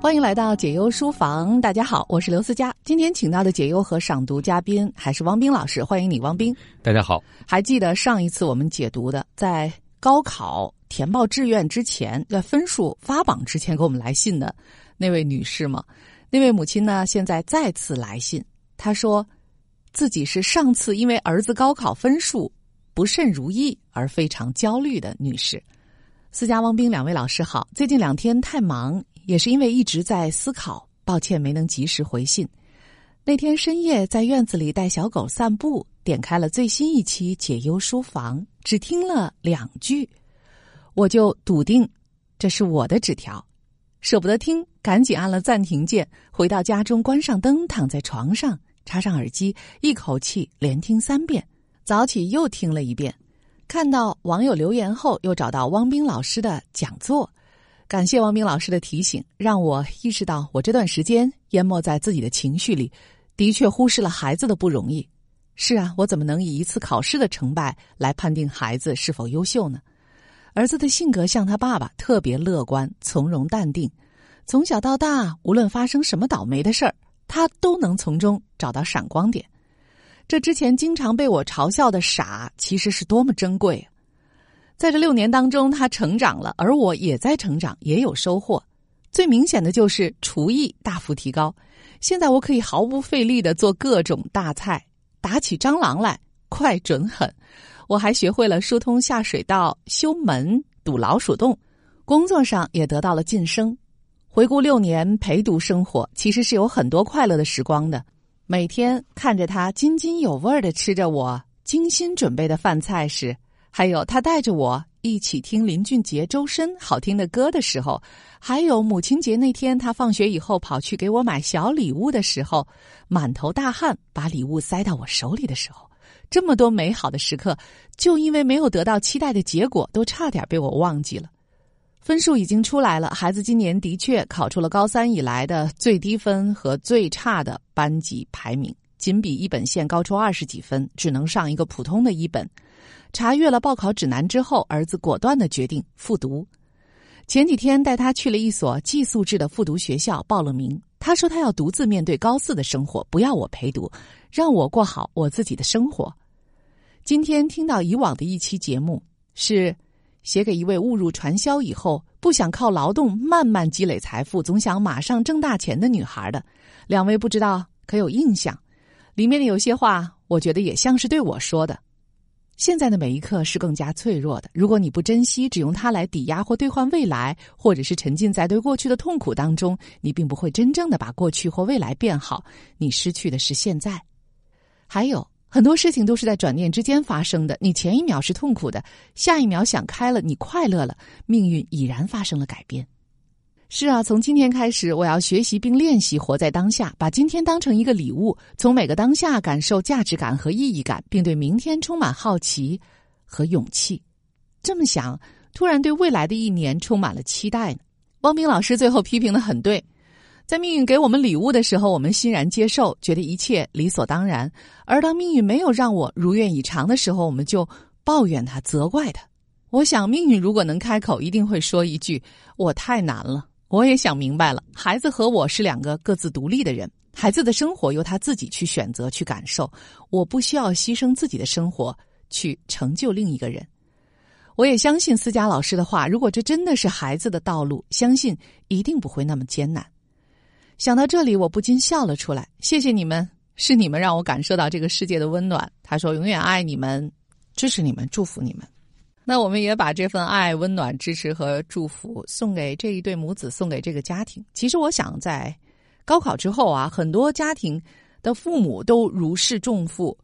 欢迎来到解忧书房，大家好，我是刘思佳。今天请到的解忧和赏读嘉宾还是汪冰老师，欢迎你，汪冰。大家好，还记得上一次我们解读的，在高考填报志愿之前，在分数发榜之前给我们来信的那位女士吗？那位母亲呢？现在再次来信，她说自己是上次因为儿子高考分数不甚如意而非常焦虑的女士。思佳、汪冰两位老师好，最近两天太忙。也是因为一直在思考，抱歉没能及时回信。那天深夜在院子里带小狗散步，点开了最新一期解忧书房，只听了两句，我就笃定这是我的纸条，舍不得听，赶紧按了暂停键。回到家中，关上灯，躺在床上，插上耳机，一口气连听三遍。早起又听了一遍，看到网友留言后，又找到汪冰老师的讲座。感谢王明老师的提醒，让我意识到我这段时间淹没在自己的情绪里，的确忽视了孩子的不容易。是啊，我怎么能以一次考试的成败来判定孩子是否优秀呢？儿子的性格像他爸爸，特别乐观、从容、淡定。从小到大，无论发生什么倒霉的事儿，他都能从中找到闪光点。这之前经常被我嘲笑的傻，其实是多么珍贵！在这六年当中，他成长了，而我也在成长，也有收获。最明显的就是厨艺大幅提高，现在我可以毫不费力的做各种大菜，打起蟑螂来快准狠。我还学会了疏通下水道、修门、堵老鼠洞，工作上也得到了晋升。回顾六年陪读生活，其实是有很多快乐的时光的。每天看着他津津有味的吃着我精心准备的饭菜时。还有他带着我一起听林俊杰、周深好听的歌的时候，还有母亲节那天他放学以后跑去给我买小礼物的时候，满头大汗把礼物塞到我手里的时候，这么多美好的时刻，就因为没有得到期待的结果，都差点被我忘记了。分数已经出来了，孩子今年的确考出了高三以来的最低分和最差的班级排名，仅比一本线高出二十几分，只能上一个普通的一本。查阅了报考指南之后，儿子果断的决定复读。前几天带他去了一所寄宿制的复读学校报了名。他说他要独自面对高四的生活，不要我陪读，让我过好我自己的生活。今天听到以往的一期节目，是写给一位误入传销以后不想靠劳动慢慢积累财富，总想马上挣大钱的女孩的。两位不知道可有印象？里面的有些话，我觉得也像是对我说的。现在的每一刻是更加脆弱的。如果你不珍惜，只用它来抵押或兑换未来，或者是沉浸在对过去的痛苦当中，你并不会真正的把过去或未来变好。你失去的是现在。还有很多事情都是在转念之间发生的。你前一秒是痛苦的，下一秒想开了，你快乐了，命运已然发生了改变。是啊，从今天开始，我要学习并练习活在当下，把今天当成一个礼物，从每个当下感受价值感和意义感，并对明天充满好奇和勇气。这么想，突然对未来的一年充满了期待呢。汪冰老师最后批评的很对，在命运给我们礼物的时候，我们欣然接受，觉得一切理所当然；而当命运没有让我如愿以偿的时候，我们就抱怨他、责怪他。我想，命运如果能开口，一定会说一句：“我太难了。”我也想明白了，孩子和我是两个各自独立的人，孩子的生活由他自己去选择、去感受，我不需要牺牲自己的生活去成就另一个人。我也相信思佳老师的话，如果这真的是孩子的道路，相信一定不会那么艰难。想到这里，我不禁笑了出来。谢谢你们，是你们让我感受到这个世界的温暖。他说：“永远爱你们，支持你们，祝福你们。”那我们也把这份爱、温暖、支持和祝福送给这一对母子，送给这个家庭。其实，我想在高考之后啊，很多家庭的父母都如释重负。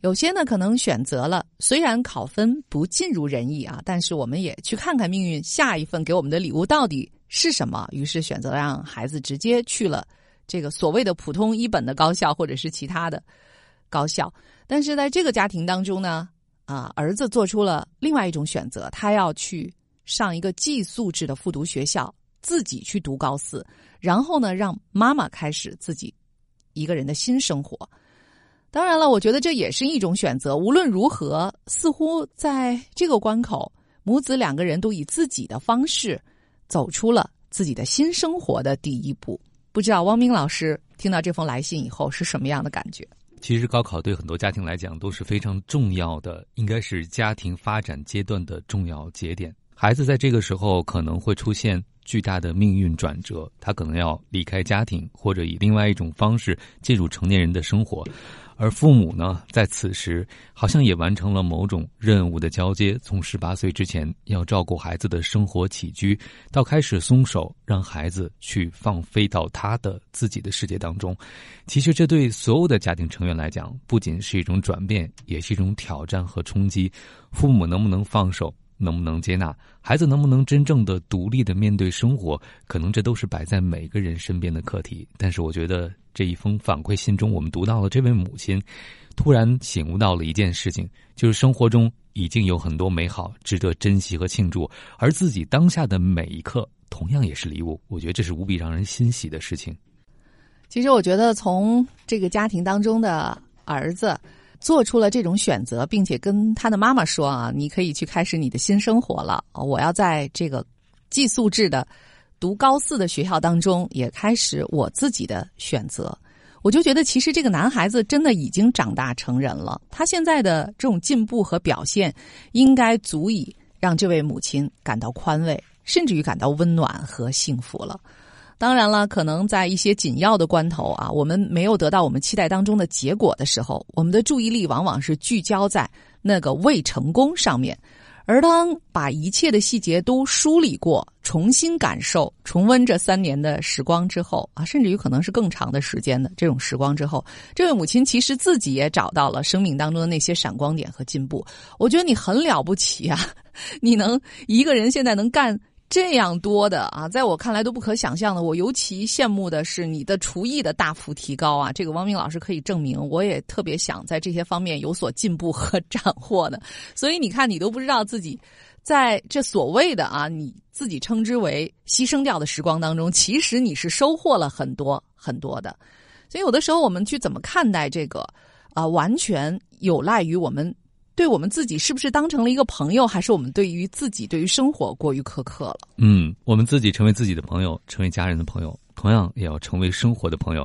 有些呢，可能选择了虽然考分不尽如人意啊，但是我们也去看看命运下一份给我们的礼物到底是什么。于是选择让孩子直接去了这个所谓的普通一本的高校，或者是其他的高校。但是在这个家庭当中呢？啊，儿子做出了另外一种选择，他要去上一个寄宿制的复读学校，自己去读高四，然后呢，让妈妈开始自己一个人的新生活。当然了，我觉得这也是一种选择。无论如何，似乎在这个关口，母子两个人都以自己的方式走出了。自己的新生活的第一步。不知道汪明老师听到这封来信以后是什么样的感觉？其实高考对很多家庭来讲都是非常重要的，应该是家庭发展阶段的重要节点。孩子在这个时候可能会出现巨大的命运转折，他可能要离开家庭，或者以另外一种方式进入成年人的生活。而父母呢，在此时好像也完成了某种任务的交接，从十八岁之前要照顾孩子的生活起居，到开始松手，让孩子去放飞到他的自己的世界当中。其实，这对所有的家庭成员来讲，不仅是一种转变，也是一种挑战和冲击。父母能不能放手？能不能接纳孩子？能不能真正的独立的面对生活？可能这都是摆在每个人身边的课题。但是，我觉得这一封反馈信中，我们读到了这位母亲突然醒悟到了一件事情，就是生活中已经有很多美好值得珍惜和庆祝，而自己当下的每一刻同样也是礼物。我觉得这是无比让人欣喜的事情。其实，我觉得从这个家庭当中的儿子。做出了这种选择，并且跟他的妈妈说啊，你可以去开始你的新生活了。我要在这个寄宿制的读高四的学校当中，也开始我自己的选择。我就觉得，其实这个男孩子真的已经长大成人了。他现在的这种进步和表现，应该足以让这位母亲感到宽慰，甚至于感到温暖和幸福了。当然了，可能在一些紧要的关头啊，我们没有得到我们期待当中的结果的时候，我们的注意力往往是聚焦在那个未成功上面。而当把一切的细节都梳理过，重新感受、重温这三年的时光之后啊，甚至于可能是更长的时间的这种时光之后，这位母亲其实自己也找到了生命当中的那些闪光点和进步。我觉得你很了不起啊，你能一个人现在能干。这样多的啊，在我看来都不可想象的。我尤其羡慕的是你的厨艺的大幅提高啊！这个汪明老师可以证明，我也特别想在这些方面有所进步和斩获的。所以你看，你都不知道自己在这所谓的啊，你自己称之为牺牲掉的时光当中，其实你是收获了很多很多的。所以有的时候我们去怎么看待这个啊，完全有赖于我们。对我们自己是不是当成了一个朋友，还是我们对于自己、对于生活过于苛刻了？嗯，我们自己成为自己的朋友，成为家人的朋友，同样也要成为生活的朋友。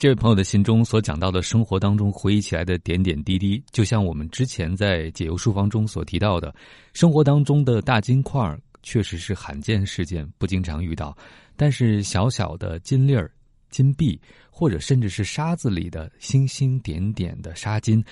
这位朋友的信中所讲到的生活当中回忆起来的点点滴滴，就像我们之前在解忧书房中所提到的，生活当中的大金块确实是罕见事件，不经常遇到。但是小小的金粒儿、金币，或者甚至是沙子里的星星点点的沙金。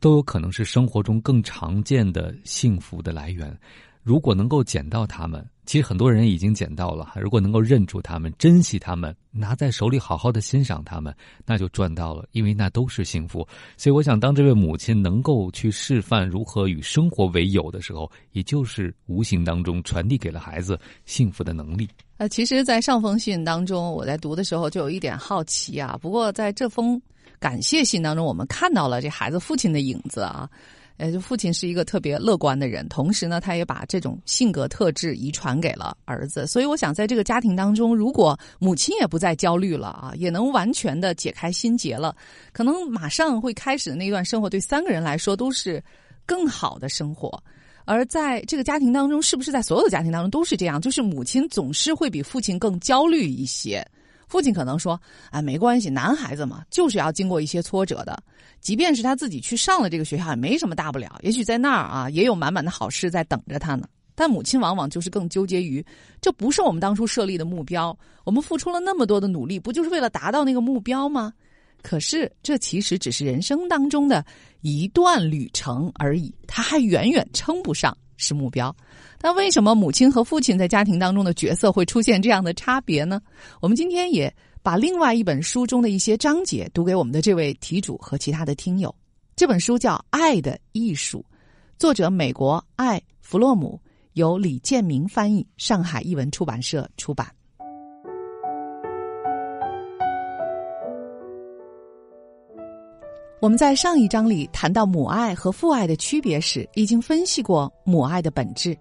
都有可能是生活中更常见的幸福的来源。如果能够捡到它们，其实很多人已经捡到了。如果能够认出它们、珍惜它们、拿在手里好好的欣赏它们，那就赚到了，因为那都是幸福。所以，我想，当这位母亲能够去示范如何与生活为友的时候，也就是无形当中传递给了孩子幸福的能力。呃，其实，在上封信当中，我在读的时候就有一点好奇啊。不过，在这封。感谢信当中，我们看到了这孩子父亲的影子啊，呃，就父亲是一个特别乐观的人，同时呢，他也把这种性格特质遗传给了儿子。所以，我想在这个家庭当中，如果母亲也不再焦虑了啊，也能完全的解开心结了，可能马上会开始的那段生活，对三个人来说都是更好的生活。而在这个家庭当中，是不是在所有的家庭当中都是这样？就是母亲总是会比父亲更焦虑一些。父亲可能说：“啊，没关系，男孩子嘛，就是要经过一些挫折的。即便是他自己去上了这个学校，也没什么大不了。也许在那儿啊，也有满满的好事在等着他呢。但母亲往往就是更纠结于，这不是我们当初设立的目标。我们付出了那么多的努力，不就是为了达到那个目标吗？可是这其实只是人生当中的一段旅程而已，他还远远称不上是目标。”那为什么母亲和父亲在家庭当中的角色会出现这样的差别呢？我们今天也把另外一本书中的一些章节读给我们的这位题主和其他的听友。这本书叫《爱的艺术》，作者美国爱弗洛姆，由李建明翻译，上海译文出版社出版。我们在上一章里谈到母爱和父爱的区别时，已经分析过母爱的本质。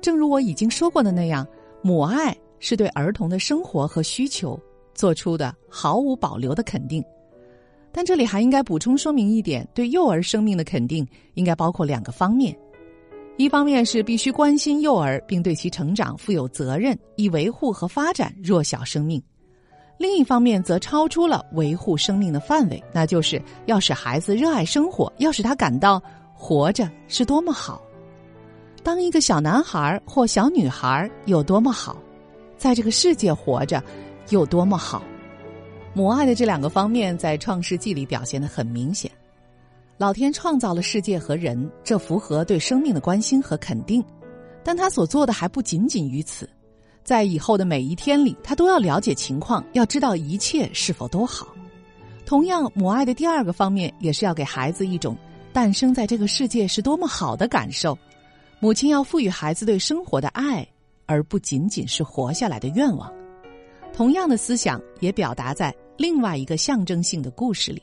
正如我已经说过的那样，母爱是对儿童的生活和需求做出的毫无保留的肯定。但这里还应该补充说明一点：对幼儿生命的肯定应该包括两个方面。一方面是必须关心幼儿，并对其成长负有责任，以维护和发展弱小生命；另一方面则超出了维护生命的范围，那就是要使孩子热爱生活，要使他感到活着是多么好。当一个小男孩或小女孩有多么好，在这个世界活着有多么好。母爱的这两个方面在《创世纪》里表现的很明显。老天创造了世界和人，这符合对生命的关心和肯定，但他所做的还不仅仅于此，在以后的每一天里，他都要了解情况，要知道一切是否都好。同样，母爱的第二个方面也是要给孩子一种诞生在这个世界是多么好的感受。母亲要赋予孩子对生活的爱，而不仅仅是活下来的愿望。同样的思想也表达在另外一个象征性的故事里。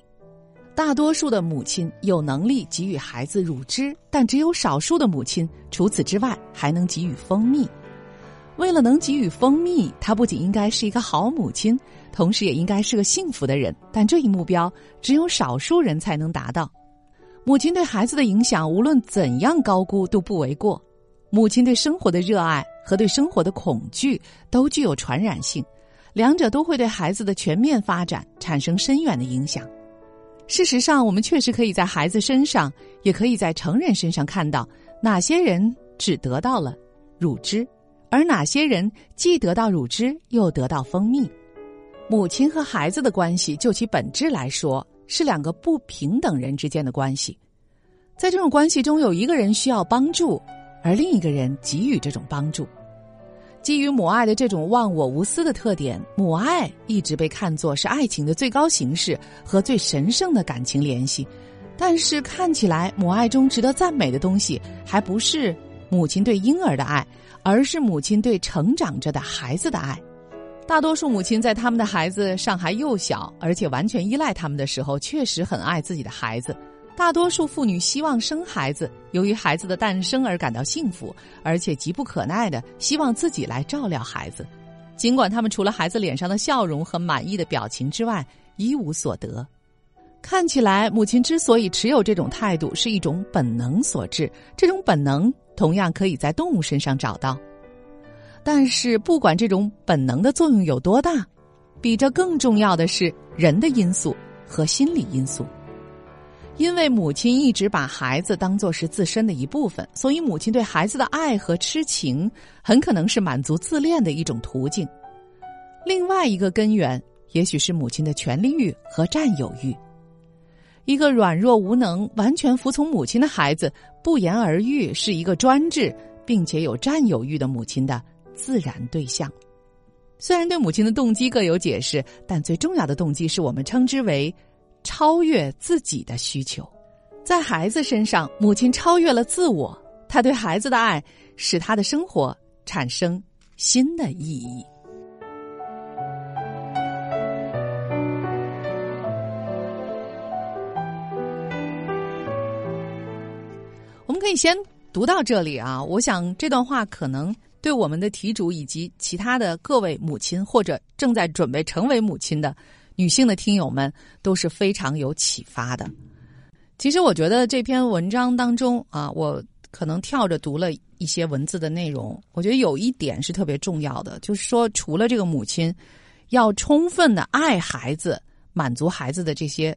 大多数的母亲有能力给予孩子乳汁，但只有少数的母亲除此之外还能给予蜂蜜。为了能给予蜂蜜，她不仅应该是一个好母亲，同时也应该是个幸福的人。但这一目标只有少数人才能达到。母亲对孩子的影响，无论怎样高估都不为过。母亲对生活的热爱和对生活的恐惧都具有传染性，两者都会对孩子的全面发展产生深远的影响。事实上，我们确实可以在孩子身上，也可以在成人身上看到哪些人只得到了乳汁，而哪些人既得到乳汁又得到蜂蜜。母亲和孩子的关系，就其本质来说，是两个不平等人之间的关系。在这种关系中，有一个人需要帮助，而另一个人给予这种帮助。基于母爱的这种忘我无私的特点，母爱一直被看作是爱情的最高形式和最神圣的感情联系。但是，看起来母爱中值得赞美的东西，还不是母亲对婴儿的爱，而是母亲对成长着的孩子的爱。大多数母亲在他们的孩子尚还幼小，而且完全依赖他们的时候，确实很爱自己的孩子。大多数妇女希望生孩子，由于孩子的诞生而感到幸福，而且急不可耐的希望自己来照料孩子，尽管他们除了孩子脸上的笑容和满意的表情之外一无所得。看起来，母亲之所以持有这种态度，是一种本能所致。这种本能同样可以在动物身上找到，但是不管这种本能的作用有多大，比这更重要的是人的因素和心理因素。因为母亲一直把孩子当作是自身的一部分，所以母亲对孩子的爱和痴情很可能是满足自恋的一种途径。另外一个根源，也许是母亲的权利欲和占有欲。一个软弱无能、完全服从母亲的孩子，不言而喻是一个专制并且有占有欲的母亲的自然对象。虽然对母亲的动机各有解释，但最重要的动机是我们称之为。超越自己的需求，在孩子身上，母亲超越了自我，她对孩子的爱使他的生活产生新的意义。我们可以先读到这里啊，我想这段话可能对我们的题主以及其他的各位母亲或者正在准备成为母亲的。女性的听友们都是非常有启发的。其实我觉得这篇文章当中啊，我可能跳着读了一些文字的内容。我觉得有一点是特别重要的，就是说，除了这个母亲要充分的爱孩子，满足孩子的这些。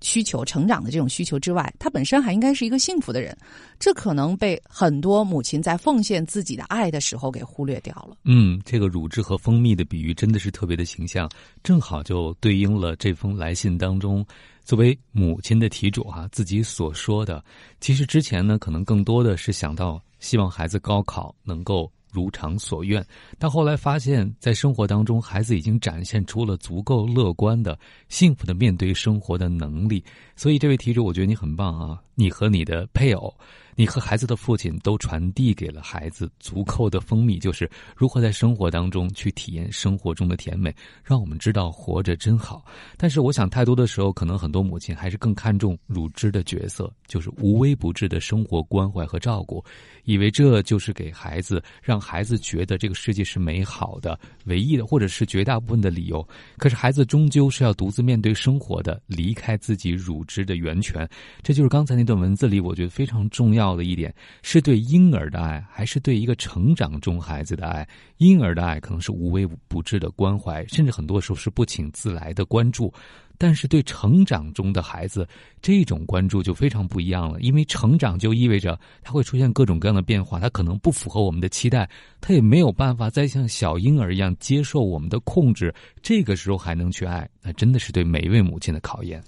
需求成长的这种需求之外，他本身还应该是一个幸福的人，这可能被很多母亲在奉献自己的爱的时候给忽略掉了。嗯，这个乳汁和蜂蜜的比喻真的是特别的形象，正好就对应了这封来信当中，作为母亲的题主啊自己所说的。其实之前呢，可能更多的是想到希望孩子高考能够。如偿所愿，但后来发现，在生活当中，孩子已经展现出了足够乐观的、幸福的面对生活的能力。所以，这位题主，我觉得你很棒啊！你和你的配偶。你和孩子的父亲都传递给了孩子足够的蜂蜜，就是如何在生活当中去体验生活中的甜美，让我们知道活着真好。但是，我想太多的时候，可能很多母亲还是更看重乳汁的角色，就是无微不至的生活关怀和照顾，以为这就是给孩子让孩子觉得这个世界是美好的唯一的，或者是绝大部分的理由。可是，孩子终究是要独自面对生活的，离开自己乳汁的源泉。这就是刚才那段文字里我觉得非常重要。要的一点是对婴儿的爱，还是对一个成长中孩子的爱？婴儿的爱可能是无微不至的关怀，甚至很多时候是不请自来的关注。但是对成长中的孩子，这种关注就非常不一样了。因为成长就意味着他会出现各种各样的变化，他可能不符合我们的期待，他也没有办法再像小婴儿一样接受我们的控制。这个时候还能去爱，那真的是对每一位母亲的考验。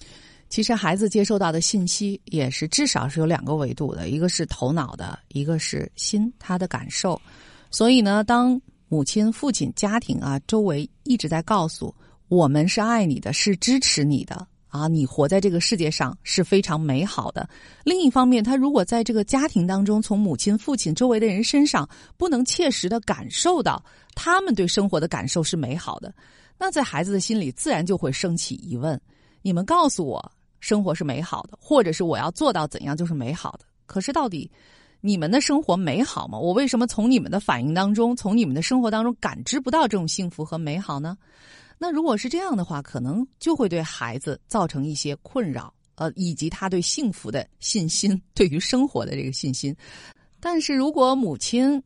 其实孩子接受到的信息也是至少是有两个维度的，一个是头脑的，一个是心他的感受。所以呢，当母亲、父亲、家庭啊周围一直在告诉。我们是爱你的，是支持你的啊！你活在这个世界上是非常美好的。另一方面，他如果在这个家庭当中，从母亲、父亲周围的人身上不能切实的感受到他们对生活的感受是美好的，那在孩子的心里自然就会升起疑问：你们告诉我生活是美好的，或者是我要做到怎样就是美好的？可是到底你们的生活美好吗？我为什么从你们的反应当中，从你们的生活当中感知不到这种幸福和美好呢？那如果是这样的话，可能就会对孩子造成一些困扰，呃，以及他对幸福的信心，对于生活的这个信心。但是如果母亲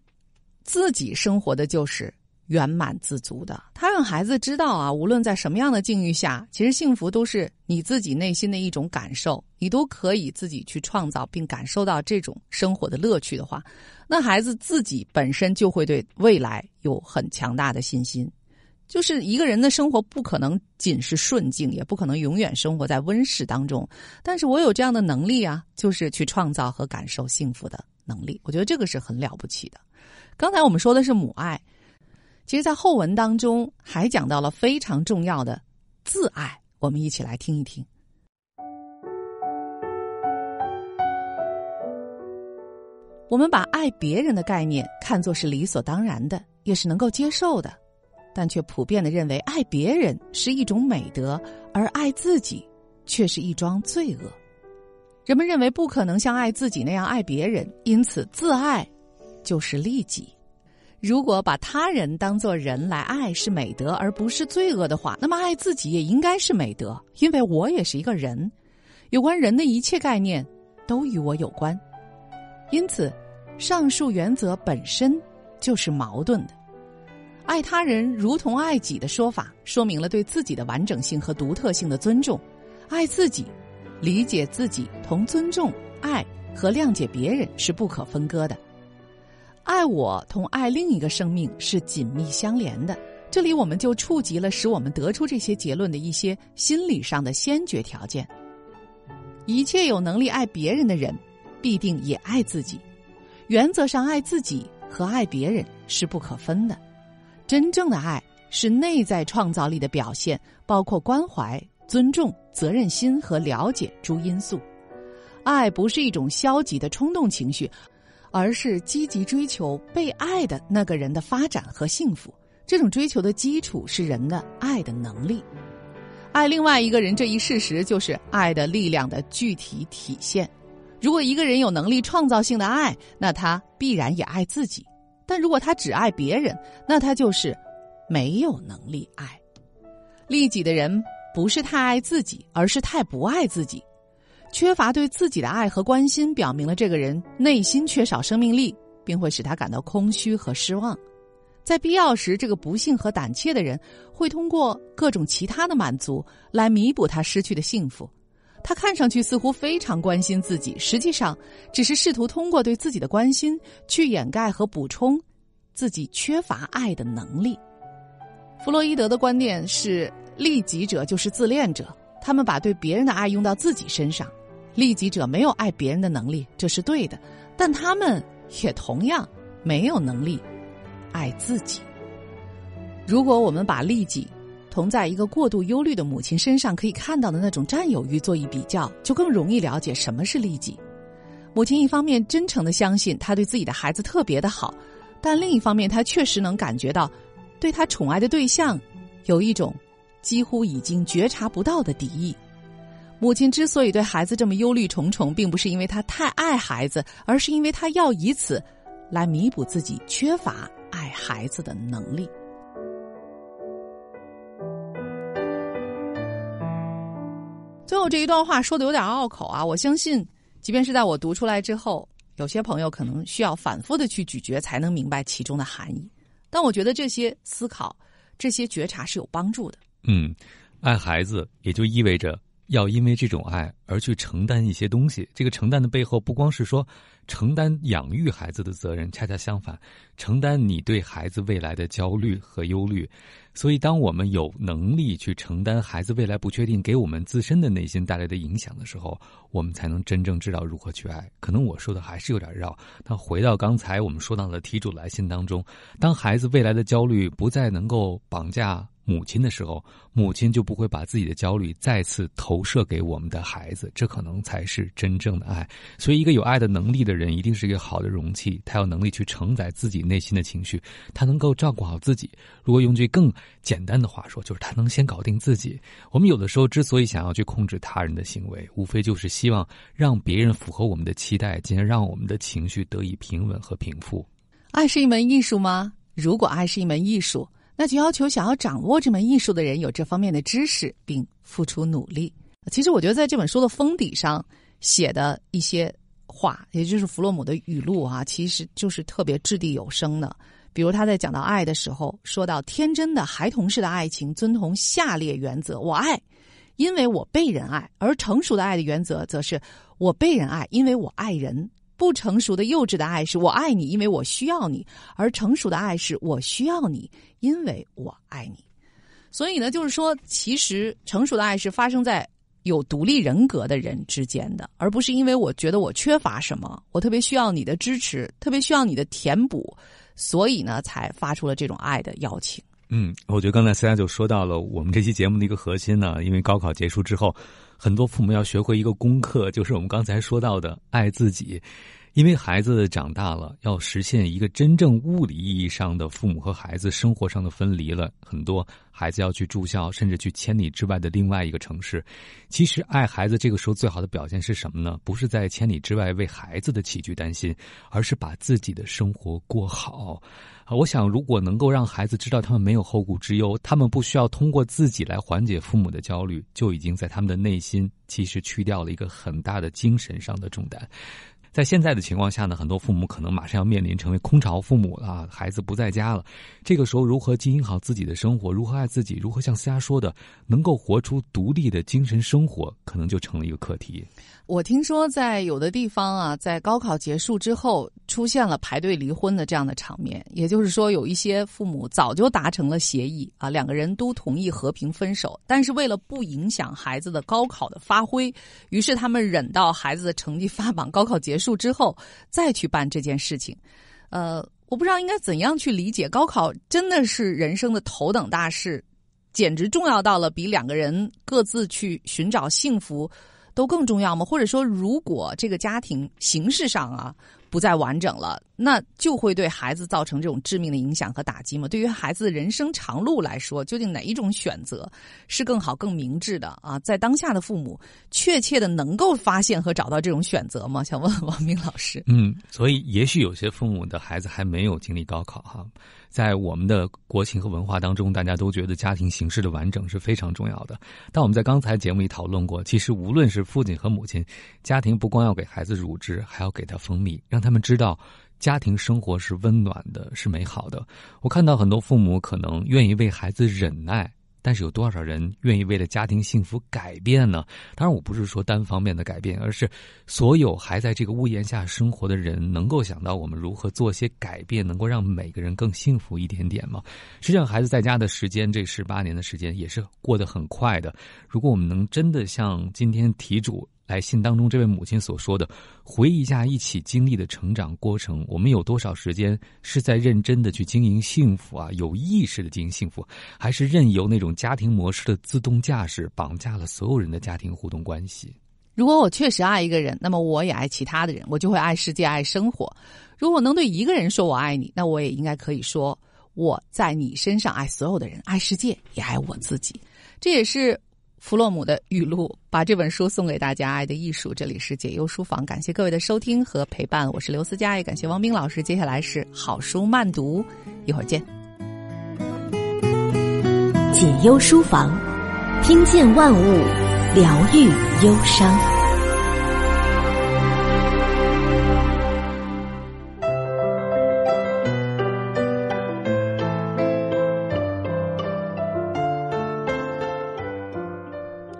自己生活的就是圆满自足的，他让孩子知道啊，无论在什么样的境遇下，其实幸福都是你自己内心的一种感受，你都可以自己去创造并感受到这种生活的乐趣的话，那孩子自己本身就会对未来有很强大的信心。就是一个人的生活不可能仅是顺境，也不可能永远生活在温室当中。但是我有这样的能力啊，就是去创造和感受幸福的能力。我觉得这个是很了不起的。刚才我们说的是母爱，其实，在后文当中还讲到了非常重要的自爱。我们一起来听一听。我们把爱别人的概念看作是理所当然的，也是能够接受的。但却普遍的认为，爱别人是一种美德，而爱自己却是一桩罪恶。人们认为不可能像爱自己那样爱别人，因此自爱就是利己。如果把他人当作人来爱是美德而不是罪恶的话，那么爱自己也应该是美德，因为我也是一个人。有关人的一切概念都与我有关，因此，上述原则本身就是矛盾的。爱他人如同爱己的说法，说明了对自己的完整性和独特性的尊重。爱自己，理解自己，同尊重、爱和谅解别人是不可分割的。爱我同爱另一个生命是紧密相连的。这里我们就触及了使我们得出这些结论的一些心理上的先决条件。一切有能力爱别人的人，必定也爱自己。原则上，爱自己和爱别人是不可分的。真正的爱是内在创造力的表现，包括关怀、尊重、责任心和了解诸因素。爱不是一种消极的冲动情绪，而是积极追求被爱的那个人的发展和幸福。这种追求的基础是人的爱的能力。爱另外一个人这一事实，就是爱的力量的具体体现。如果一个人有能力创造性的爱，那他必然也爱自己。但如果他只爱别人，那他就是没有能力爱。利己的人不是太爱自己，而是太不爱自己。缺乏对自己的爱和关心，表明了这个人内心缺少生命力，并会使他感到空虚和失望。在必要时，这个不幸和胆怯的人会通过各种其他的满足来弥补他失去的幸福。他看上去似乎非常关心自己，实际上只是试图通过对自己的关心去掩盖和补充自己缺乏爱的能力。弗洛伊德的观点是，利己者就是自恋者，他们把对别人的爱用到自己身上。利己者没有爱别人的能力，这是对的，但他们也同样没有能力爱自己。如果我们把利己，同在一个过度忧虑的母亲身上可以看到的那种占有欲做一比较，就更容易了解什么是利己。母亲一方面真诚的相信她对自己的孩子特别的好，但另一方面她确实能感觉到，对她宠爱的对象有一种几乎已经觉察不到的敌意。母亲之所以对孩子这么忧虑重重，并不是因为她太爱孩子，而是因为她要以此来弥补自己缺乏爱孩子的能力。最后这一段话说的有点拗口啊！我相信，即便是在我读出来之后，有些朋友可能需要反复的去咀嚼才能明白其中的含义。但我觉得这些思考、这些觉察是有帮助的。嗯，爱孩子也就意味着。要因为这种爱而去承担一些东西，这个承担的背后不光是说承担养育孩子的责任，恰恰相反，承担你对孩子未来的焦虑和忧虑。所以，当我们有能力去承担孩子未来不确定给我们自身的内心带来的影响的时候，我们才能真正知道如何去爱。可能我说的还是有点绕。那回到刚才我们说到的题主来信当中，当孩子未来的焦虑不再能够绑架。母亲的时候，母亲就不会把自己的焦虑再次投射给我们的孩子，这可能才是真正的爱。所以，一个有爱的能力的人，一定是一个好的容器，他有能力去承载自己内心的情绪，他能够照顾好自己。如果用句更简单的话说，就是他能先搞定自己。我们有的时候之所以想要去控制他人的行为，无非就是希望让别人符合我们的期待，进而让我们的情绪得以平稳和平复。爱是一门艺术吗？如果爱是一门艺术。那就要求想要掌握这门艺术的人有这方面的知识，并付出努力。其实我觉得在这本书的封底上写的一些话，也就是弗洛姆的语录啊，其实就是特别掷地有声的。比如他在讲到爱的时候，说到天真的孩童式的爱情遵从下列原则：我爱，因为我被人爱；而成熟的爱的原则则是我被人爱，因为我爱人。不成熟的幼稚的爱是我爱你，因为我需要你；而成熟的爱是我需要你，因为我爱你。所以呢，就是说，其实成熟的爱是发生在有独立人格的人之间的，而不是因为我觉得我缺乏什么，我特别需要你的支持，特别需要你的填补，所以呢，才发出了这种爱的邀请。嗯，我觉得刚才思佳就说到了我们这期节目的一个核心呢，因为高考结束之后。很多父母要学会一个功课，就是我们刚才说到的爱自己，因为孩子长大了，要实现一个真正物理意义上的父母和孩子生活上的分离了。很多孩子要去住校，甚至去千里之外的另外一个城市。其实，爱孩子这个时候最好的表现是什么呢？不是在千里之外为孩子的起居担心，而是把自己的生活过好。啊，我想，如果能够让孩子知道他们没有后顾之忧，他们不需要通过自己来缓解父母的焦虑，就已经在他们的内心其实去掉了一个很大的精神上的重担。在现在的情况下呢，很多父母可能马上要面临成为空巢父母啊，孩子不在家了。这个时候，如何经营好自己的生活，如何爱自己，如何像思佳说的，能够活出独立的精神生活，可能就成了一个课题。我听说，在有的地方啊，在高考结束之后，出现了排队离婚的这样的场面。也就是说，有一些父母早就达成了协议啊，两个人都同意和平分手，但是为了不影响孩子的高考的发挥，于是他们忍到孩子的成绩发榜、高考结束。之后再去办这件事情，呃，我不知道应该怎样去理解高考真的是人生的头等大事，简直重要到了比两个人各自去寻找幸福都更重要吗？或者说，如果这个家庭形式上啊？不再完整了，那就会对孩子造成这种致命的影响和打击吗？对于孩子人生长路来说，究竟哪一种选择是更好、更明智的啊？在当下的父母，确切的能够发现和找到这种选择吗？想问问王明老师。嗯，所以也许有些父母的孩子还没有经历高考哈。在我们的国情和文化当中，大家都觉得家庭形式的完整是非常重要的。但我们在刚才节目里讨论过，其实无论是父亲和母亲，家庭不光要给孩子乳汁，还要给他蜂蜜，让他们知道家庭生活是温暖的，是美好的。我看到很多父母可能愿意为孩子忍耐。但是有多少人愿意为了家庭幸福改变呢？当然，我不是说单方面的改变，而是所有还在这个屋檐下生活的人能够想到我们如何做些改变，能够让每个人更幸福一点点吗？实际上，孩子在家的时间这十八年的时间也是过得很快的。如果我们能真的像今天题主。来信当中，这位母亲所说的，回忆一下一起经历的成长过程，我们有多少时间是在认真的去经营幸福啊？有意识的经营幸福，还是任由那种家庭模式的自动驾驶绑架了所有人的家庭互动关系？如果我确实爱一个人，那么我也爱其他的人，我就会爱世界，爱生活。如果能对一个人说我爱你，那我也应该可以说我在你身上爱所有的人，爱世界，也爱我自己。这也是。弗洛姆的语录，把这本书送给大家，《爱的艺术》。这里是解忧书房，感谢各位的收听和陪伴，我是刘思佳，也感谢王冰老师。接下来是好书慢读，一会儿见。解忧书房，听见万物，疗愈忧伤。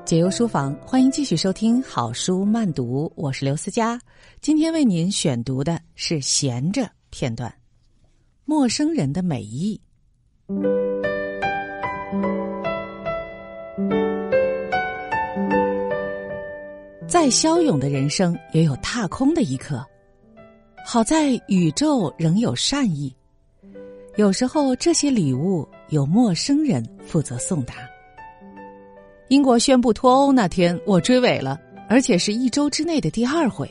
解忧书房，欢迎继续收听好书慢读，我是刘思佳。今天为您选读的是《闲着》片段，《陌生人的美意》。再骁勇的人生，也有踏空的一刻。好在宇宙仍有善意，有时候这些礼物由陌生人负责送达。英国宣布脱欧那天，我追尾了，而且是一周之内的第二回。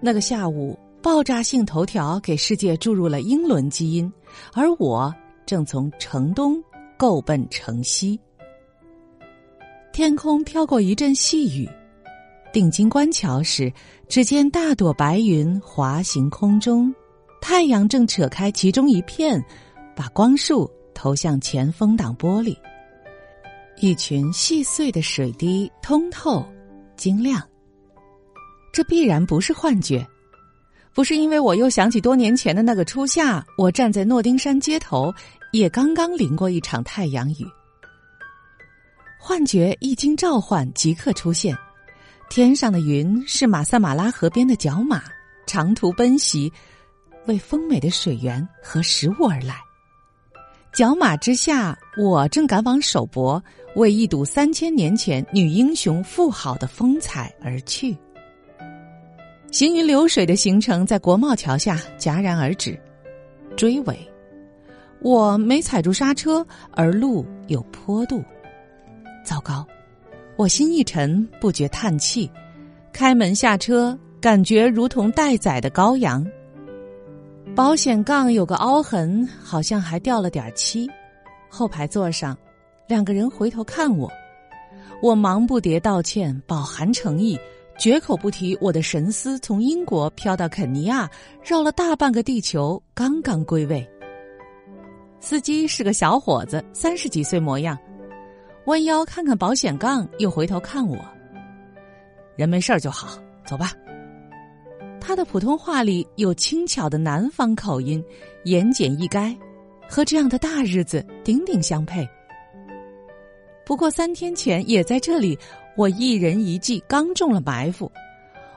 那个下午，爆炸性头条给世界注入了英伦基因，而我正从城东够奔城西。天空飘过一阵细雨，定睛观瞧时，只见大朵白云滑行空中，太阳正扯开其中一片，把光束投向前风挡玻璃。一群细碎的水滴，通透、晶亮。这必然不是幻觉，不是因为我又想起多年前的那个初夏，我站在诺丁山街头，也刚刚淋过一场太阳雨。幻觉一经召唤，即刻出现。天上的云是马萨马拉河边的角马，长途奔袭，为丰美的水源和食物而来。角马之下，我正赶往首博。为一睹三千年前女英雄富豪的风采而去，行云流水的行程在国贸桥下戛然而止。追尾，我没踩住刹车，而路有坡度，糟糕！我心一沉，不觉叹气。开门下车，感觉如同待宰的羔羊。保险杠有个凹痕，好像还掉了点漆。后排座上。两个人回头看我，我忙不迭道歉，饱含诚意，绝口不提我的神思从英国飘到肯尼亚，绕了大半个地球，刚刚归位。司机是个小伙子，三十几岁模样，弯腰看看保险杠，又回头看我。人没事儿就好，走吧。他的普通话里有轻巧的南方口音，言简意赅，和这样的大日子顶顶相配。不过三天前也在这里，我一人一骑刚中了埋伏，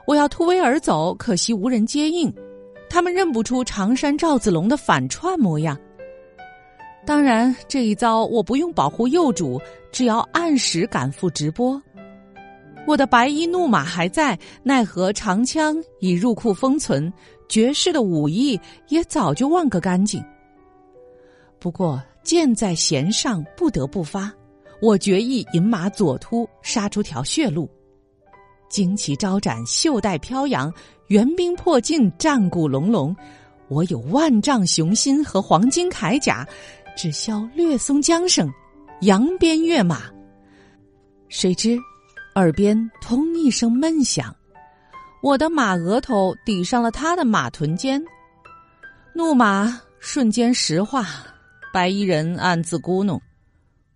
我要突围而走，可惜无人接应，他们认不出常山赵子龙的反串模样。当然这一遭我不用保护幼主，只要按时赶赴直播。我的白衣怒马还在，奈何长枪已入库封存，绝世的武艺也早就忘个干净。不过箭在弦上，不得不发。我决意引马左突，杀出条血路。旌旗招展，袖带飘扬，援兵破境，战鼓隆隆。我有万丈雄心和黄金铠甲，只消略松缰绳，扬鞭跃马。谁知，耳边通一声闷响，我的马额头抵上了他的马臀尖，怒马瞬间石化。白衣人暗自咕哝。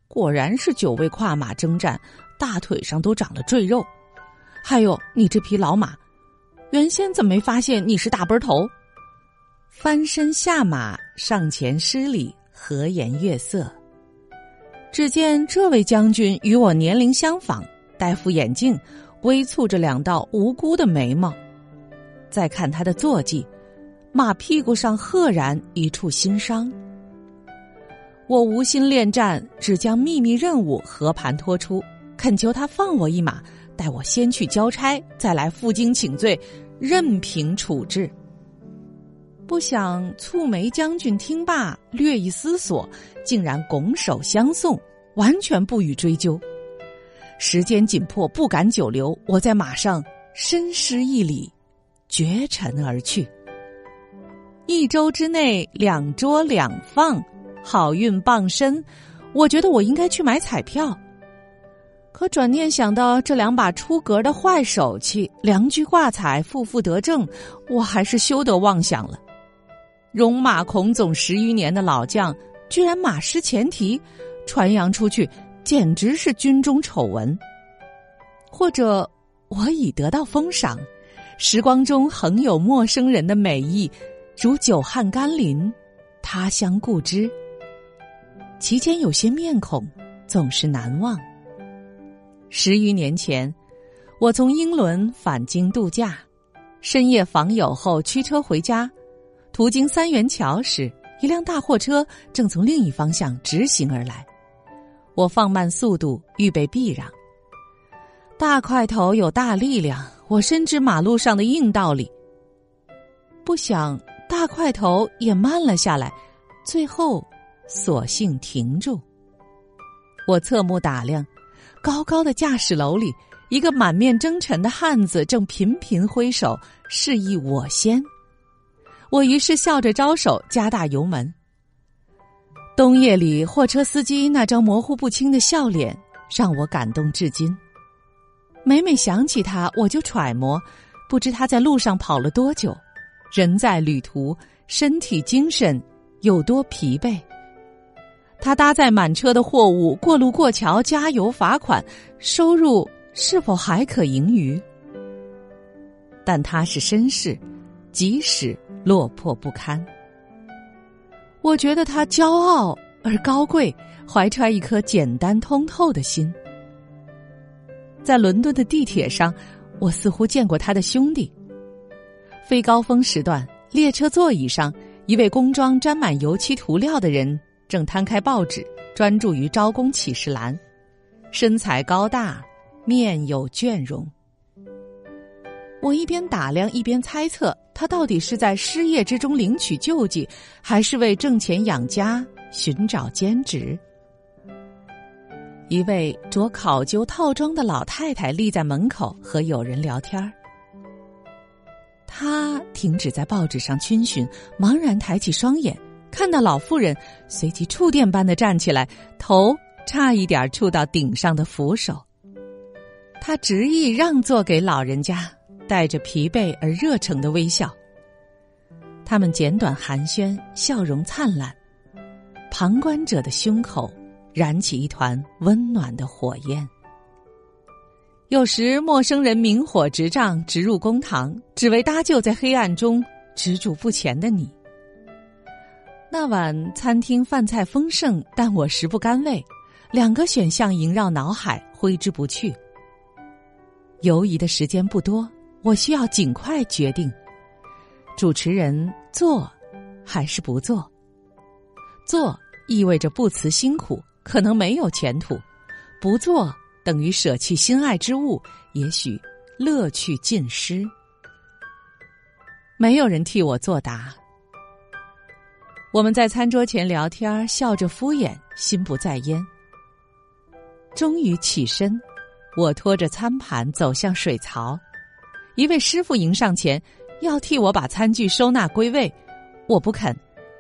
果然是久未跨马征战，大腿上都长了赘肉。还有你这匹老马，原先怎么没发现你是大奔头？翻身下马，上前施礼，和颜悦色。只见这位将军与我年龄相仿，戴副眼镜，微蹙着两道无辜的眉毛。再看他的坐骑，马屁股上赫然一处新伤。我无心恋战，只将秘密任务和盘托出，恳求他放我一马，待我先去交差，再来负荆请罪，任凭处置。不想蹙眉将军听罢，略一思索，竟然拱手相送，完全不予追究。时间紧迫，不敢久留，我在马上深施一礼，绝尘而去。一周之内，两桌两放。好运傍身，我觉得我应该去买彩票。可转念想到这两把出格的坏手气，良驹挂彩，负负得正，我还是休得妄想了。戎马孔总十余年的老将，居然马失前蹄，传扬出去，简直是军中丑闻。或者我已得到封赏，时光中横有陌生人的美意，如久旱甘霖，他乡故知。其间有些面孔，总是难忘。十余年前，我从英伦返京度假，深夜访友后驱车回家，途经三元桥时，一辆大货车正从另一方向直行而来。我放慢速度，预备避让。大块头有大力量，我深知马路上的硬道理。不想大块头也慢了下来，最后索性停住。我侧目打量。高高的驾驶楼里，一个满面征尘的汉子正频频挥手示意我先。我于是笑着招手，加大油门。冬夜里，货车司机那张模糊不清的笑脸让我感动至今。每每想起他，我就揣摩，不知他在路上跑了多久，人在旅途，身体精神有多疲惫。他搭载满车的货物过路过桥，加油罚款，收入是否还可盈余？但他是绅士，即使落魄不堪，我觉得他骄傲而高贵，怀揣一颗简单通透的心。在伦敦的地铁上，我似乎见过他的兄弟。非高峰时段，列车座椅上，一位工装沾满油漆涂料的人。正摊开报纸，专注于招工启事栏，身材高大，面有倦容。我一边打量，一边猜测，他到底是在失业之中领取救济，还是为挣钱养家寻找兼职？一位着考究套装的老太太立在门口和友人聊天儿。他停止在报纸上逡巡，茫然抬起双眼。看到老妇人，随即触电般的站起来，头差一点触到顶上的扶手。他执意让座给老人家，带着疲惫而热诚的微笑。他们简短寒暄，笑容灿烂，旁观者的胸口燃起一团温暖的火焰。有时，陌生人明火执杖直入公堂，只为搭救在黑暗中踟蹰不前的你。那晚餐厅饭菜丰盛，但我食不甘味。两个选项萦绕脑海，挥之不去。犹疑的时间不多，我需要尽快决定：主持人做还是不做？做意味着不辞辛苦，可能没有前途；不做等于舍弃心爱之物，也许乐趣尽失。没有人替我作答。我们在餐桌前聊天，笑着敷衍，心不在焉。终于起身，我拖着餐盘走向水槽，一位师傅迎上前，要替我把餐具收纳归位。我不肯，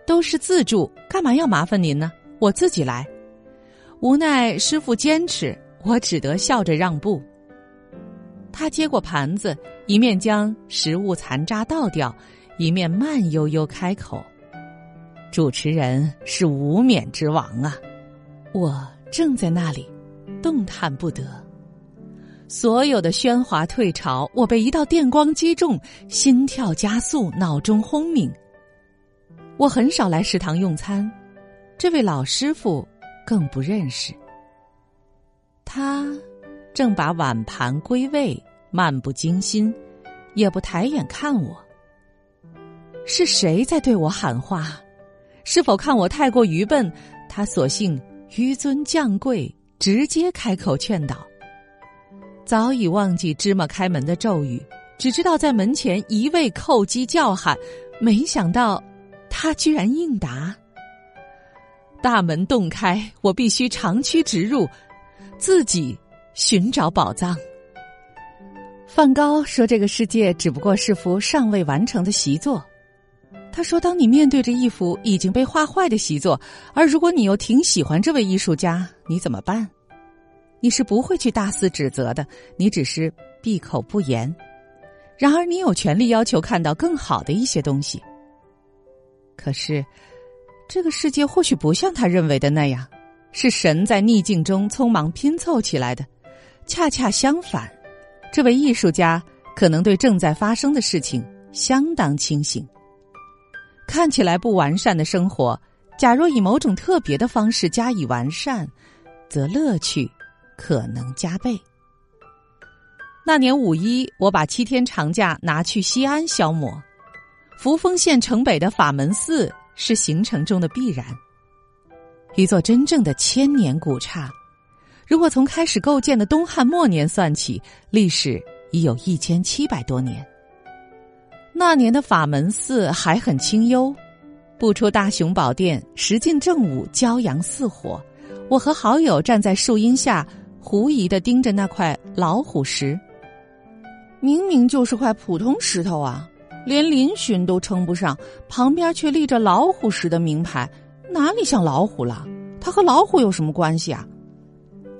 都是自助，干嘛要麻烦您呢？我自己来。无奈师傅坚持，我只得笑着让步。他接过盘子，一面将食物残渣倒掉，一面慢悠悠开口。主持人是无冕之王啊！我正在那里，动弹不得。所有的喧哗退潮，我被一道电光击中，心跳加速，脑中轰鸣。我很少来食堂用餐，这位老师傅更不认识。他正把碗盘归位，漫不经心，也不抬眼看我。是谁在对我喊话？是否看我太过愚笨？他索性纡尊降贵，直接开口劝导。早已忘记芝麻开门的咒语，只知道在门前一味叩击叫喊。没想到他居然应答。大门洞开，我必须长驱直入，自己寻找宝藏。梵高说：“这个世界只不过是幅尚未完成的习作。”他说：“当你面对着一幅已经被画坏的习作，而如果你又挺喜欢这位艺术家，你怎么办？你是不会去大肆指责的，你只是闭口不言。然而，你有权利要求看到更好的一些东西。可是，这个世界或许不像他认为的那样，是神在逆境中匆忙拼凑起来的。恰恰相反，这位艺术家可能对正在发生的事情相当清醒。”看起来不完善的生活，假若以某种特别的方式加以完善，则乐趣可能加倍。那年五一，我把七天长假拿去西安消磨。扶风县城北的法门寺是行程中的必然。一座真正的千年古刹，如果从开始构建的东汉末年算起，历史已有一千七百多年。那年的法门寺还很清幽，不出大雄宝殿，时近正午，骄阳似火。我和好友站在树荫下，狐疑的盯着那块老虎石。明明就是块普通石头啊，连嶙峋都称不上，旁边却立着老虎石的名牌，哪里像老虎了？它和老虎有什么关系啊？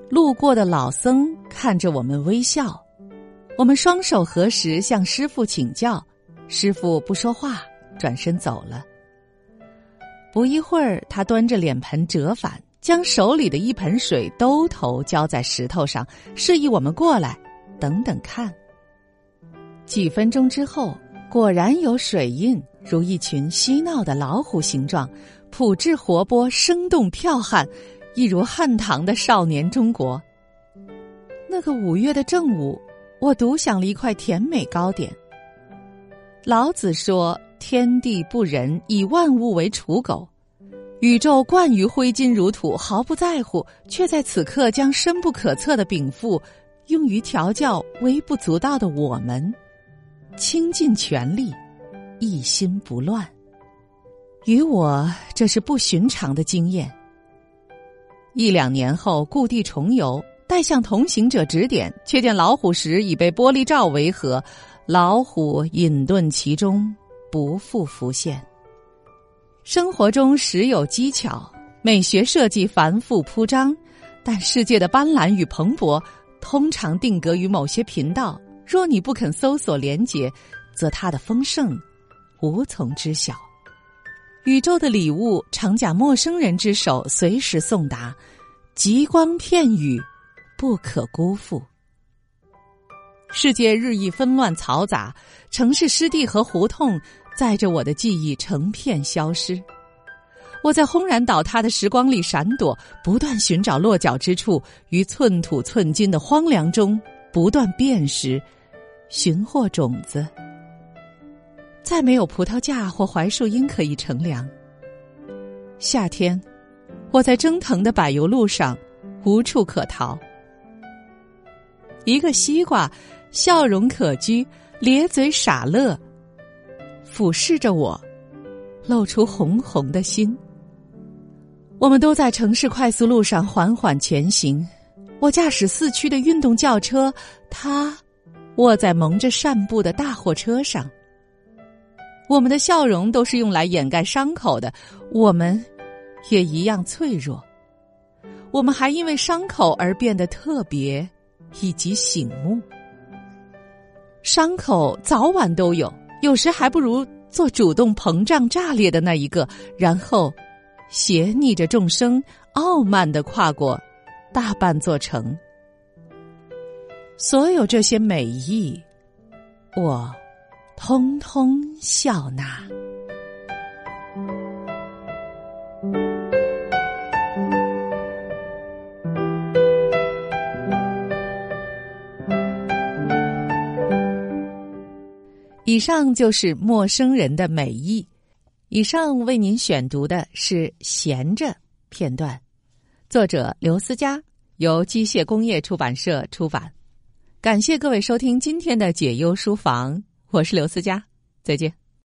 路过的老僧看着我们微笑，我们双手合十向师傅请教，师傅不说话，转身走了。不一会儿，他端着脸盆折返，将手里的一盆水兜头浇在石头上，示意我们过来，等等看。几分钟之后，果然有水印，如一群嬉闹的老虎形状，朴质活泼，生动剽悍，一如汉唐的少年中国。那个五月的正午，我独享了一块甜美糕点。老子说：“天地不仁，以万物为刍狗。”宇宙惯于挥金如土，毫不在乎，却在此刻将深不可测的禀赋用于调教微不足道的我们。倾尽全力，一心不乱。于我，这是不寻常的经验。一两年后，故地重游，待向同行者指点，却见老虎石已被玻璃罩围合，老虎隐遁其中，不复浮现。生活中时有技巧，美学设计繁复铺张，但世界的斑斓与蓬勃，通常定格于某些频道。若你不肯搜索连结，则它的丰盛无从知晓。宇宙的礼物常假陌生人之手随时送达，极光片语不可辜负。世界日益纷乱嘈杂，城市湿地和胡同载着我的记忆成片消失。我在轰然倒塌的时光里闪躲，不断寻找落脚之处，于寸土寸金的荒凉中不断辨识。寻获种子，再没有葡萄架或槐树荫可以乘凉。夏天，我在蒸腾的柏油路上，无处可逃。一个西瓜，笑容可掬，咧嘴傻乐，俯视着我，露出红红的心。我们都在城市快速路上缓缓前行。我驾驶四驱的运动轿车，他。卧在蒙着扇布的大货车上，我们的笑容都是用来掩盖伤口的，我们也一样脆弱。我们还因为伤口而变得特别，以及醒目。伤口早晚都有，有时还不如做主动膨胀炸裂的那一个，然后斜逆着众生，傲慢的跨过大半座城。所有这些美意，我通通笑纳。以上就是陌生人的美意。以上为您选读的是《闲着》片段，作者刘思佳，由机械工业出版社出版。感谢各位收听今天的解忧书房，我是刘思佳，再见。